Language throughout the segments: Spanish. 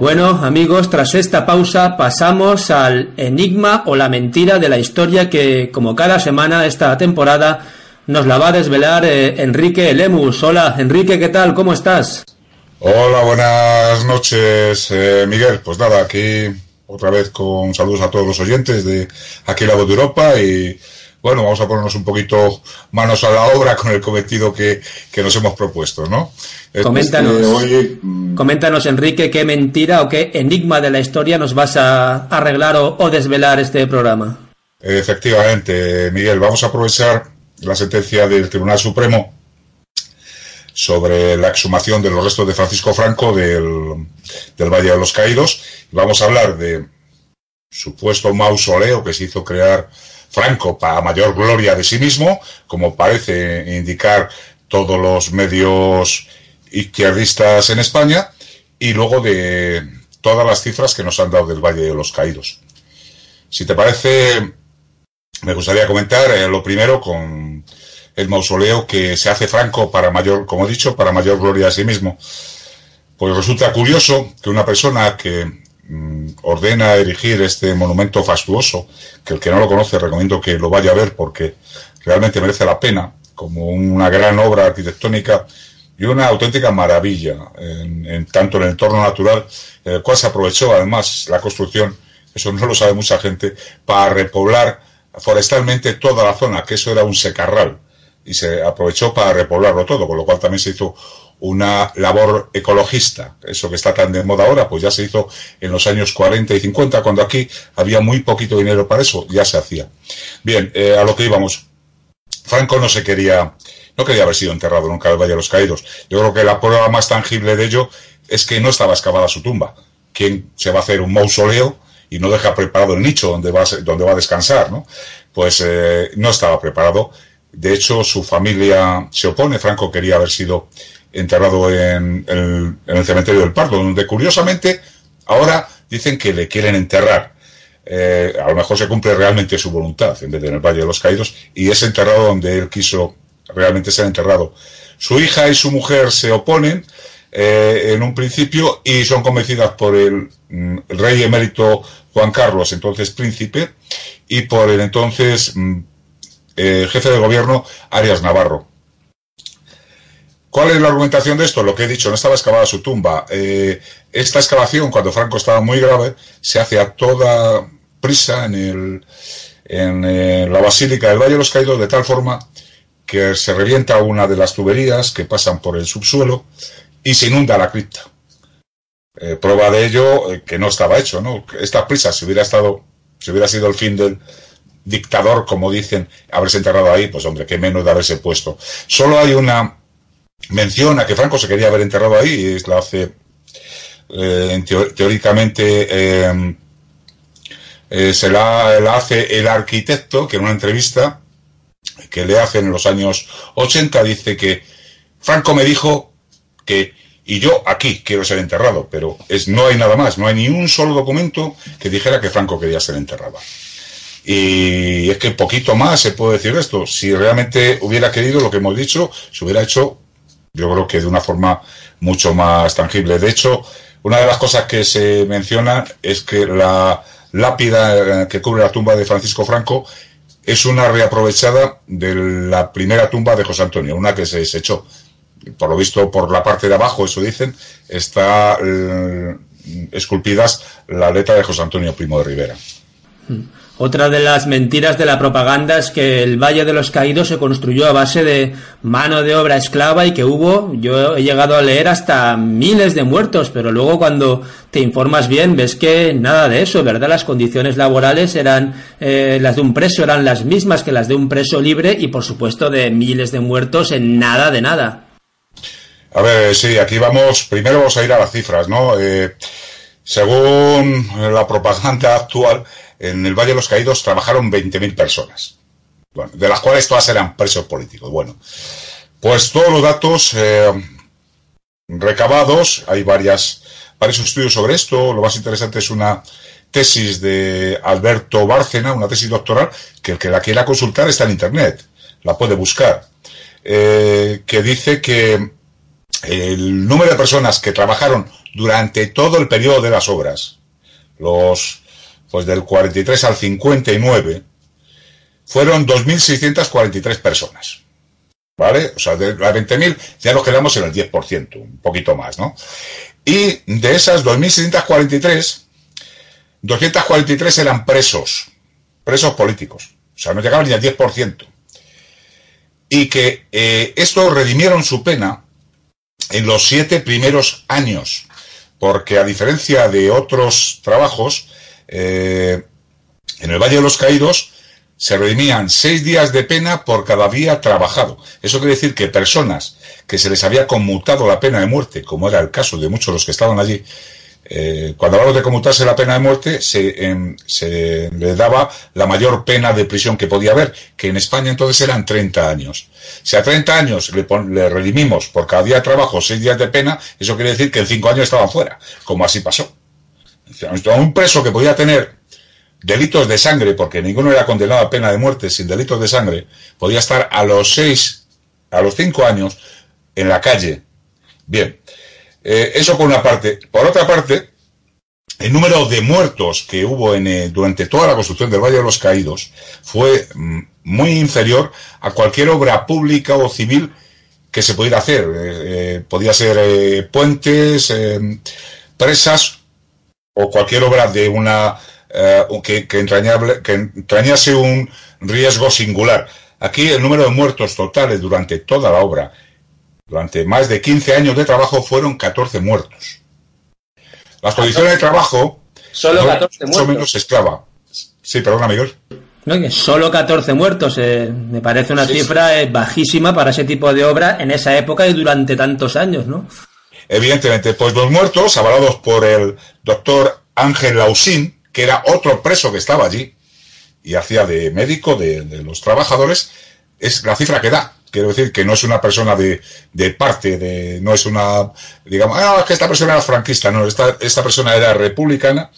Bueno, amigos, tras esta pausa pasamos al enigma o la mentira de la historia que, como cada semana esta temporada, nos la va a desvelar eh, Enrique Lemus. Hola, Enrique, ¿qué tal? ¿Cómo estás? Hola, buenas noches, eh, Miguel. Pues nada, aquí otra vez con saludos a todos los oyentes de aquí la voz de Europa y bueno, vamos a ponernos un poquito manos a la obra con el cometido que, nos hemos propuesto, ¿no? Coméntanos, mm, coméntanos, Enrique, qué mentira o qué enigma de la historia nos vas a arreglar o, desvelar este programa. Efectivamente, Miguel, vamos a aprovechar la sentencia del Tribunal Supremo sobre la exhumación de los restos de Francisco Franco del, del Valle de los Caídos. Vamos a hablar de supuesto mausoleo que se hizo crear Franco para mayor gloria de sí mismo, como parece indicar todos los medios izquierdistas en España, y luego de todas las cifras que nos han dado del Valle de los Caídos. Si te parece, me gustaría comentar eh, lo primero con el mausoleo que se hace Franco para mayor, como he dicho, para mayor gloria de sí mismo. Pues resulta curioso que una persona que ordena erigir este monumento fastuoso, que el que no lo conoce recomiendo que lo vaya a ver porque realmente merece la pena, como una gran obra arquitectónica y una auténtica maravilla, en, tanto en el entorno natural, el cual se aprovechó además la construcción, eso no lo sabe mucha gente, para repoblar forestalmente toda la zona, que eso era un secarral, y se aprovechó para repoblarlo todo, con lo cual también se hizo una labor ecologista. Eso que está tan de moda ahora, pues ya se hizo en los años 40 y 50, cuando aquí había muy poquito dinero para eso, ya se hacía. Bien, eh, a lo que íbamos. Franco no se quería, no quería haber sido enterrado nunca en el Valle de los Caídos. Yo creo que la prueba más tangible de ello es que no estaba excavada su tumba. ¿Quién se va a hacer un mausoleo y no deja preparado el nicho donde va a, donde va a descansar? ¿no? Pues eh, no estaba preparado. De hecho, su familia se opone. Franco quería haber sido enterrado en, el cementerio del Pardo, donde curiosamente ahora dicen que le quieren enterrar. Eh, a lo mejor se cumple realmente su voluntad en vez de en el Valle de los Caídos y es enterrado donde él quiso realmente ser enterrado. Su hija y su mujer se oponen eh, en un principio y son convencidas por el, mm, rey emérito Juan Carlos, entonces príncipe, y por el entonces mm, eh, jefe de gobierno Arias Navarro. ¿Cuál es la argumentación de esto? Lo que he dicho, no estaba excavada su tumba. Eh, esta excavación, cuando Franco estaba muy grave, se hace a toda prisa en, el, en eh, la Basílica del Valle de los Caídos, de tal forma que se revienta una de las tuberías que pasan por el subsuelo y se inunda la cripta. Eh, prueba de ello que no estaba hecho, ¿no? Esta prisa, si hubiera estado, si hubiera sido el fin del dictador, como dicen, haberse enterrado ahí, pues hombre, qué menos de haberse puesto. Solo hay una menciona que Franco se quería haber enterrado ahí, y la hace eh, teóricamente eh, eh, se la, hace el arquitecto que en una entrevista que le hace en los años 80 dice que Franco me dijo que y yo aquí quiero ser enterrado, pero es, no hay nada más, no hay ni un solo documento que dijera que Franco quería ser enterrado. Y es que poquito más se puede decir esto. Si realmente hubiera querido lo que hemos dicho, se hubiera hecho yo creo que de una forma mucho más tangible. De hecho, una de las cosas que se menciona es que la lápida que cubre la tumba de Francisco Franco es una reaprovechada de la primera tumba de José Antonio, una que se desechó. Por lo visto, por la parte de abajo, eso dicen, está eh, esculpidas la letra de José Antonio Primo de Rivera. Mm. Otra de las mentiras de la propaganda es que el Valle de los Caídos se construyó a base de mano de obra esclava y que hubo, yo he llegado a leer hasta miles de muertos, pero luego cuando te informas bien ves que nada de eso, ¿verdad? Las condiciones laborales eran, eh, las de un preso eran las mismas que las de un preso libre y por supuesto de miles de muertos en nada de nada. A ver, sí, aquí vamos, primero vamos a ir a las cifras, ¿no? Eh, Según la propaganda actual, en el Valle de los Caídos trabajaron 20.000 personas, de las cuales todas eran presos políticos. Bueno, pues todos los datos eh, recabados, hay varias, varios estudios sobre esto, lo más interesante es una tesis de Alberto Bárcena, una tesis doctoral, que el que la quiera consultar está en Internet, la puede buscar, eh, que dice que el número de personas que trabajaron durante todo el periodo de las obras, los pues del 43 al 59, fueron 2.643 personas. ¿Vale? O sea, de las 20.000 ya nos quedamos en el 10%, un poquito más, ¿no? Y de esas 2.643, 243 eran presos, presos políticos. O sea, no llegaban ni al 10%. Y que eh, estos redimieron su pena en los siete primeros años, porque a diferencia de otros trabajos, eh, en el Valle de los Caídos se redimían seis días de pena por cada día trabajado. Eso quiere decir que personas que se les había conmutado la pena de muerte, como era el caso de muchos de los que estaban allí, eh, cuando hablamos de conmutarse la pena de muerte, se, le daba la mayor pena de prisión que podía haber, que en España entonces eran 30 años. Si a 30 años le, le redimimos por cada día de trabajo 6 días de pena, eso quiere decir que en 5 años estaban fuera, como así pasó. Un preso que podía tener delitos de sangre, porque ninguno era condenado a pena de muerte sin delitos de sangre, podía estar a los 6, a los 5 años en la calle. Bien, eh, eso por una parte. Por otra parte, el número de muertos que hubo en, eh, durante toda la construcción del Valle de los Caídos fue mm, muy inferior a cualquier obra pública o civil que se pudiera hacer. Eh, podía ser puentes, presas o cualquier obra de una que, entrañable, que entrañase un riesgo singular. Aquí el número de muertos totales durante toda la obra durante más de 15 años de trabajo fueron 14 muertos. Las condiciones de trabajo... Solo 14 muertos. menos esclava. Sí, perdón, amigos. No, solo 14 muertos. Eh, me parece una cifra eh, bajísima para ese tipo de obra en esa época y durante tantos años, ¿no? Evidentemente, pues los muertos, avalados por el doctor Ángel Lausín, que era otro preso que estaba allí y hacía de médico de, de los trabajadores, es la cifra que da. Quiero decir que no es una persona de, de parte, de, no es una, digamos, ah, que esta persona era franquista, no, esta, esta persona era republicana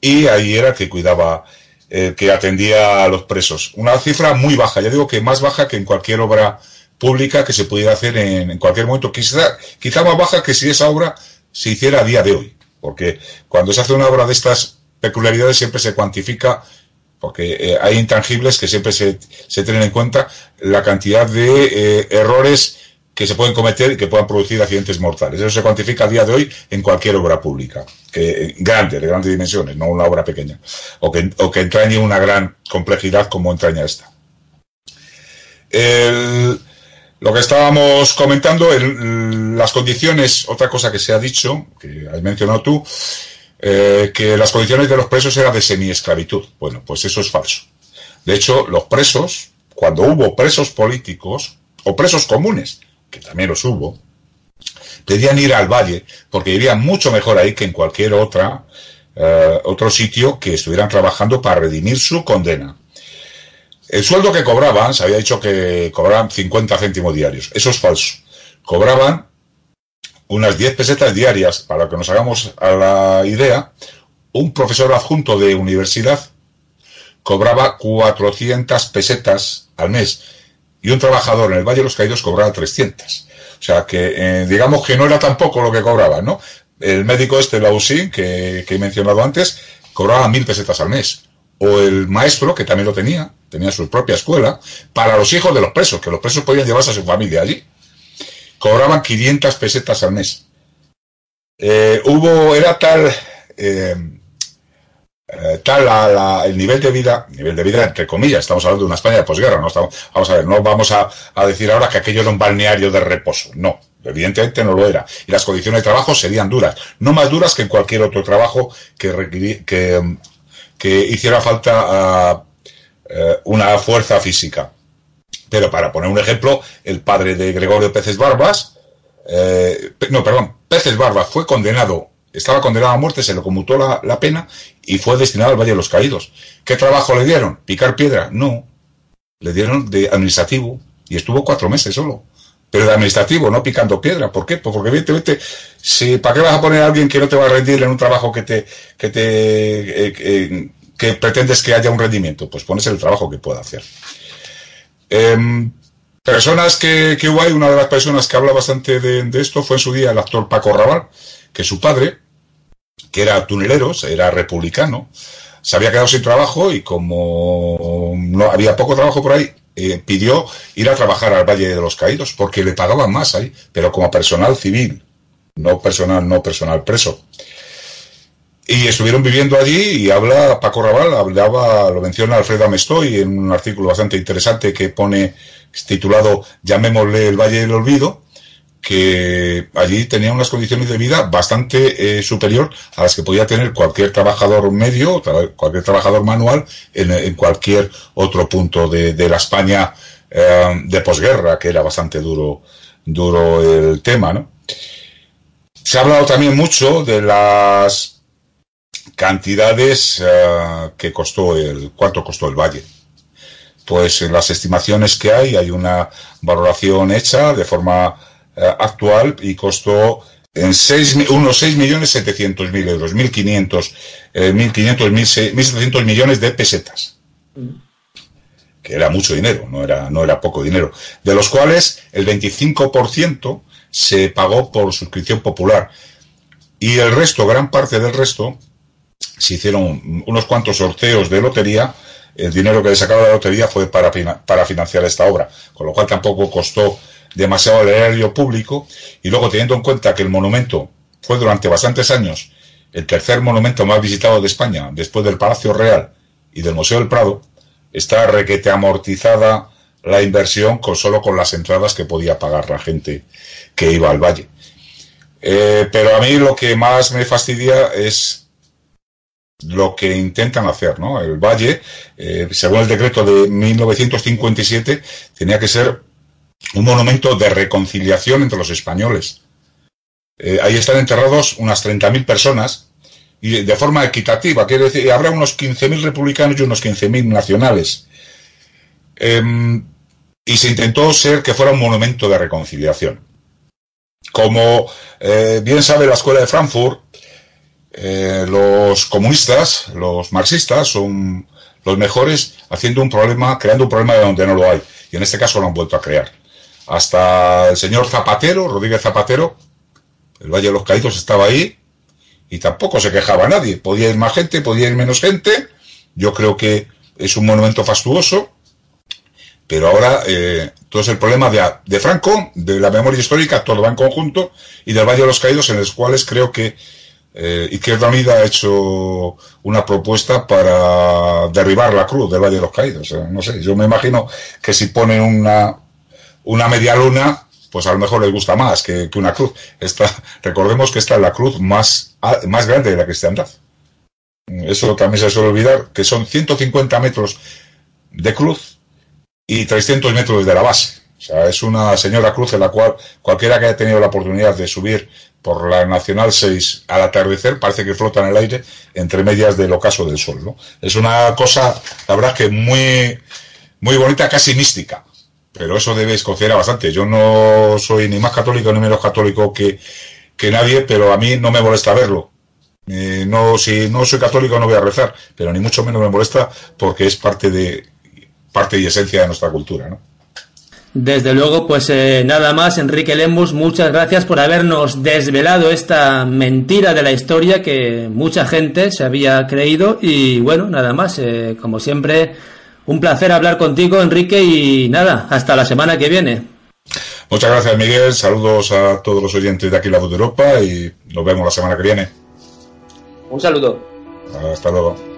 y ahí era que cuidaba, que atendía a los presos. Una cifra muy baja, ya digo que más baja que en cualquier obra pública que se pudiera hacer en, en cualquier momento, quizá, quizá más baja que si esa obra se hiciera a día de hoy, porque cuando se hace una obra de estas peculiaridades siempre se cuantifica porque eh, hay intangibles que siempre se, se, tienen en cuenta la cantidad de eh, errores que se pueden cometer y que puedan producir accidentes mortales. Eso se cuantifica a día de hoy en cualquier obra pública, que eh, grande, de grandes dimensiones, no una obra pequeña, o que, o que entrañe una gran complejidad como entraña esta. Lo que estábamos comentando, el, las condiciones, otra cosa que se ha dicho, que has mencionado tú, eh, que las condiciones de los presos eran de semiesclavitud. Bueno, pues eso es falso. De hecho, los presos, cuando hubo presos políticos o presos comunes, que también los hubo, pedían ir al valle porque vivían mucho mejor ahí que en cualquier otra, eh, otro sitio que estuvieran trabajando para redimir su condena. El sueldo que cobraban, se había dicho que cobraban 50 céntimos diarios. Eso es falso. Cobraban unas 10 pesetas diarias, para que nos hagamos a la idea, un profesor adjunto de universidad cobraba 400 pesetas al mes y un trabajador en el Valle de los Caídos cobraba 300. O sea que, eh, digamos que no era tampoco lo que cobraba, ¿no? El médico este, Lausín, que, que he mencionado antes, cobraba mil pesetas al mes. O el maestro, que también lo tenía, tenía su propia escuela, para los hijos de los presos, que los presos podían llevarse a su familia allí cobraban 500 pesetas al mes. Eh, hubo, era tal, eh, eh, tal la, el nivel de vida, nivel de vida entre comillas, estamos hablando de una España de posguerra, no estamos, vamos a ver, no vamos a, decir ahora que aquello era un balneario de reposo, no, evidentemente no lo era, y las condiciones de trabajo serían duras, no más duras que en cualquier otro trabajo que, que, que hiciera falta uh, una fuerza física. Pero para poner un ejemplo, el padre de Gregorio Peces Barbas, eh, no, perdón, Peces Barbas fue condenado estaba condenado a muerte, se le conmutó la, pena y fue destinado al Valle de los Caídos. ¿Qué trabajo le dieron? ¿Picar piedra? No. Le dieron de administrativo y estuvo cuatro meses solo. Pero de administrativo, no picando piedra. ¿Por qué? Pues porque evidentemente, si, ¿para qué vas a poner a alguien que no te va a rendir en un trabajo que te, que te, eh, eh, que pretendes que haya un rendimiento? Pues pones el trabajo que pueda hacer. Eh, personas que, que hubo ahí, una de las personas que habla bastante de, esto fue en su día el actor Paco Raval, que su padre, que era tunelero, era republicano, se había quedado sin trabajo y como no había poco trabajo por ahí, eh, pidió ir a trabajar al Valle de los Caídos porque le pagaban más ahí, pero como personal civil, no personal, no personal preso. Y estuvieron viviendo allí y habla Paco Raval, hablaba, lo menciona Alfredo Amestoy en un artículo bastante interesante que pone titulado Llamémosle el Valle del Olvido, que allí tenía unas condiciones de vida bastante eh, superior a las que podía tener cualquier trabajador medio, cualquier trabajador manual en, cualquier otro punto de, de la España eh, de posguerra, que era bastante duro, duro el tema, ¿no? Se ha hablado también mucho de las cantidades uh, que costó el, cuánto costó el valle. Pues en las estimaciones que hay, hay una valoración hecha de forma uh, actual y costó en seis, unos 6.700.000 euros, 1.500, eh, 1.500, 1.700 millones de pesetas. Que era mucho dinero, no era, no era poco dinero. De los cuales el 25% se pagó por suscripción popular. Y el resto, gran parte del resto, se hicieron unos cuantos sorteos de lotería, el dinero que le sacaba la lotería fue para, para financiar esta obra, con lo cual tampoco costó demasiado al erario público, y luego teniendo en cuenta que el monumento fue durante bastantes años el tercer monumento más visitado de España, después del Palacio Real y del Museo del Prado, está requete amortizada la inversión con solo con las entradas que podía pagar la gente que iba al valle. Eh, pero a mí lo que más me fastidia es lo que intentan hacer, ¿no? El Valle, eh, según el decreto de 1957, tenía que ser un monumento de reconciliación entre los españoles. Eh, ahí están enterrados unas 30.000 personas y de forma equitativa, quiere decir, habrá unos 15.000 republicanos y unos 15.000 nacionales. Eh, y se intentó ser que fuera un monumento de reconciliación. Como eh, bien sabe la Escuela de Frankfurt, eh, los comunistas, los marxistas, son los mejores haciendo un problema, creando un problema de donde no lo hay. Y en este caso lo han vuelto a crear. Hasta el señor Zapatero, Rodríguez Zapatero, el Valle de los Caídos estaba ahí y tampoco se quejaba nadie. Podía ir más gente, podía ir menos gente. Yo creo que es un monumento fastuoso. Pero ahora eh, todo es el problema de, de Franco, de la memoria histórica, todo va en conjunto, y del Valle de los Caídos, en los cuales creo que eh, Izquierda Unida ha hecho una propuesta para derribar la cruz del Valle de los Caídos. Eh, no sé, yo me imagino que si ponen una, una media luna, pues a lo mejor les gusta más que, que una cruz. Recordemos que esta es la cruz más, más grande de la cristiandad. Eso también se suele olvidar, que son 150 metros de cruz y 300 metros desde la base. O sea, es una señora cruz en la cual cualquiera que haya tenido la oportunidad de subir por la Nacional 6 al atardecer parece que flota en el aire entre medias del ocaso del sol. ¿no? Es una cosa, la verdad, que muy, muy bonita, casi mística. Pero eso debéis considerar bastante. Yo no soy ni más católico ni menos católico que, que nadie, pero a mí no me molesta verlo. Eh, no, si no soy católico no voy a rezar, pero ni mucho menos me molesta porque es parte de parte y esencia de nuestra cultura, ¿no? Desde luego, pues eh, nada más, Enrique Lemus, muchas gracias por habernos desvelado esta mentira de la historia que mucha gente se había creído y bueno, nada más, eh, como siempre, un placer hablar contigo, Enrique, y nada, hasta la semana que viene. Muchas gracias, Miguel, saludos a todos los oyentes de aquí la Voz de Europa y nos vemos la semana que viene. Un saludo. Hasta luego.